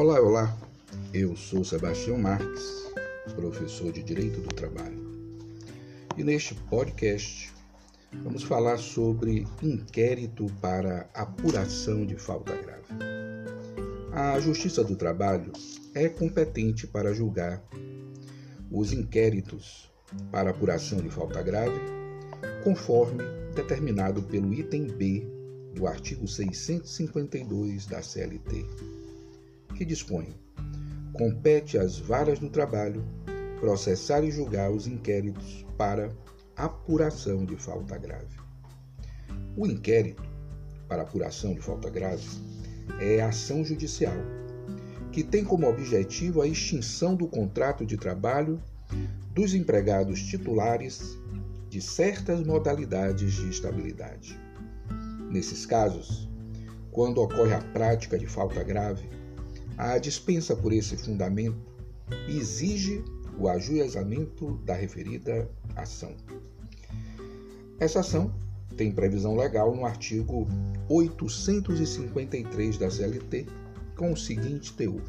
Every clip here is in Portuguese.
Olá, olá. Eu sou Sebastião Marques, professor de Direito do Trabalho. E neste podcast vamos falar sobre inquérito para apuração de falta grave. A Justiça do Trabalho é competente para julgar os inquéritos para apuração de falta grave, conforme determinado pelo item B do artigo 652 da CLT, que dispõe: compete às varas do trabalho processar e julgar os inquéritos para apuração de falta grave. O inquérito para apuração de falta grave é ação judicial que tem como objetivo a extinção do contrato de trabalho dos empregados titulares de certas modalidades de estabilidade. Nesses casos, quando ocorre a prática de falta grave, a dispensa por esse fundamento exige o ajuizamento da referida ação. Essa ação tem previsão legal no artigo 853 da CLT, com o seguinte teor: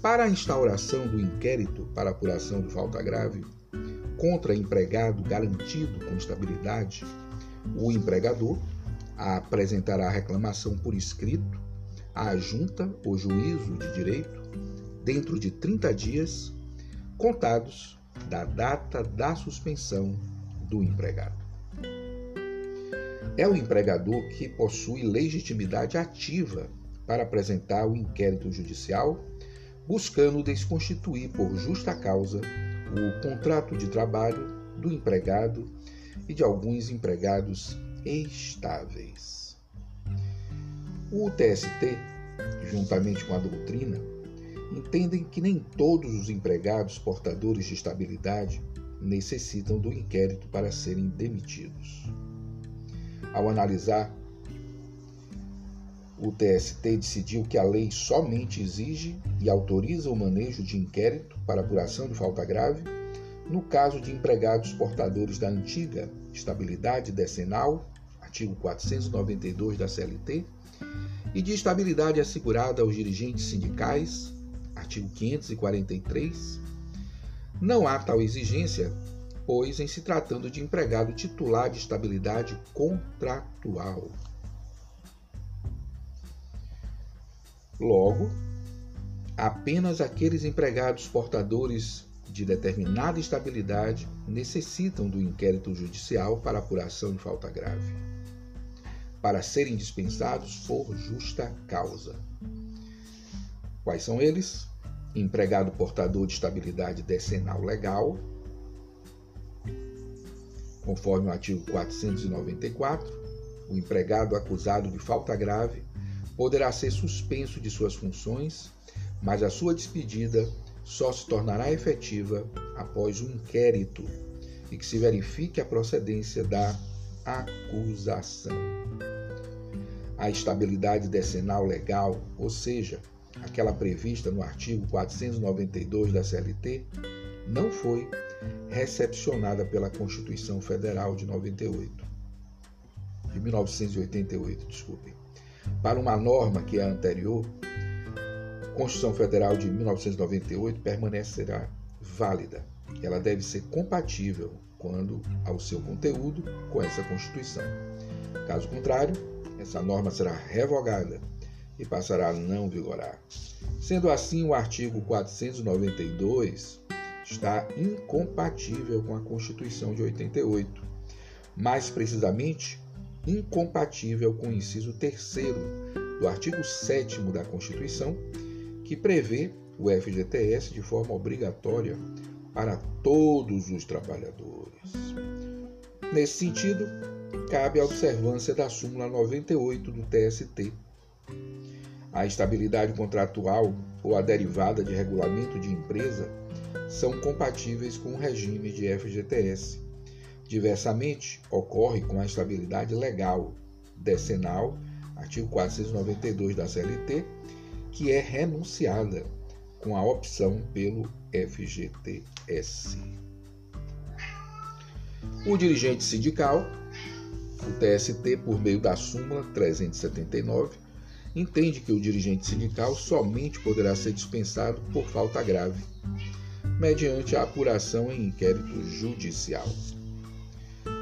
Para a instauração do inquérito para apuração de falta grave contra empregado garantido com estabilidade, o empregador apresentará a reclamação por escrito à junta ou juízo de direito dentro de 30 dias contados da data da suspensão do empregado. É o empregador que possui legitimidade ativa para apresentar o inquérito judicial, buscando desconstituir por justa causa o contrato de trabalho do empregado e de alguns empregados estáveis. O TST, juntamente com a doutrina, entendem que nem todos os empregados portadores de estabilidade necessitam do inquérito para serem demitidos. Ao analisar o TST decidiu que a lei somente exige e autoriza o manejo de inquérito para apuração de falta grave no caso de empregados portadores da antiga estabilidade decenal, artigo 492 da CLT, e de estabilidade assegurada aos dirigentes sindicais, artigo 543. Não há tal exigência, pois, em se tratando de empregado titular de estabilidade contratual. Logo, apenas aqueles empregados portadores de determinada estabilidade necessitam do inquérito judicial para apuração de falta grave, para serem dispensados por justa causa. Quais são eles? Empregado portador de estabilidade decenal legal, conforme o artigo 494, o empregado acusado de falta grave poderá ser suspenso de suas funções, mas a sua despedida só se tornará efetiva após um inquérito e que se verifique a procedência da acusação. A estabilidade decenal legal, ou seja, aquela prevista no artigo 492 da CLT, não foi recepcionada pela Constituição Federal de 98. De 1988, desculpem para uma norma que é anterior, Constituição Federal de 1998 permanecerá válida. Ela deve ser compatível quando ao seu conteúdo com essa Constituição. Caso contrário, essa norma será revogada e passará a não vigorar. Sendo assim, o artigo 492 está incompatível com a Constituição de 88. Mais precisamente, incompatível com o inciso 3 do artigo 7 da Constituição, que prevê o FGTS de forma obrigatória para todos os trabalhadores. Nesse sentido, cabe a observância da súmula 98 do TST. A estabilidade contratual ou a derivada de regulamento de empresa são compatíveis com o regime de FGTS Diversamente, ocorre com a estabilidade legal decenal, artigo 492 da CLT, que é renunciada com a opção pelo FGTS. O dirigente sindical, o TST, por meio da súmula 379, entende que o dirigente sindical somente poderá ser dispensado por falta grave, mediante a apuração em inquérito judicial.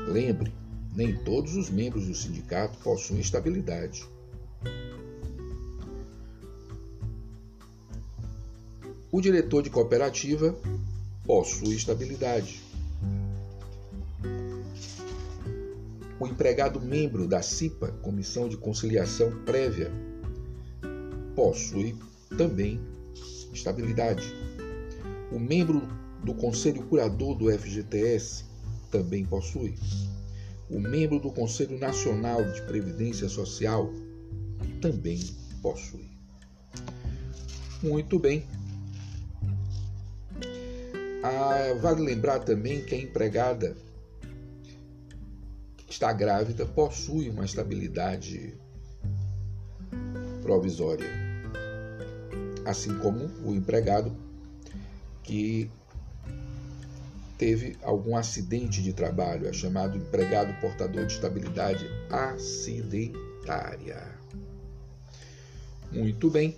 Lembre, nem todos os membros do sindicato possuem estabilidade. O diretor de cooperativa possui estabilidade. O empregado membro da CIPA, Comissão de Conciliação Prévia, possui também estabilidade. O membro do Conselho Curador do FGTS também possui. O membro do Conselho Nacional de Previdência Social também possui. Muito bem. Ah, vale lembrar também que a empregada está grávida possui uma estabilidade provisória, assim como o empregado que teve algum acidente de trabalho, é chamado empregado portador de estabilidade acidentária. Muito bem,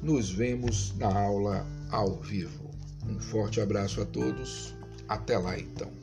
nos vemos na aula ao vivo. Um forte abraço a todos, até lá então.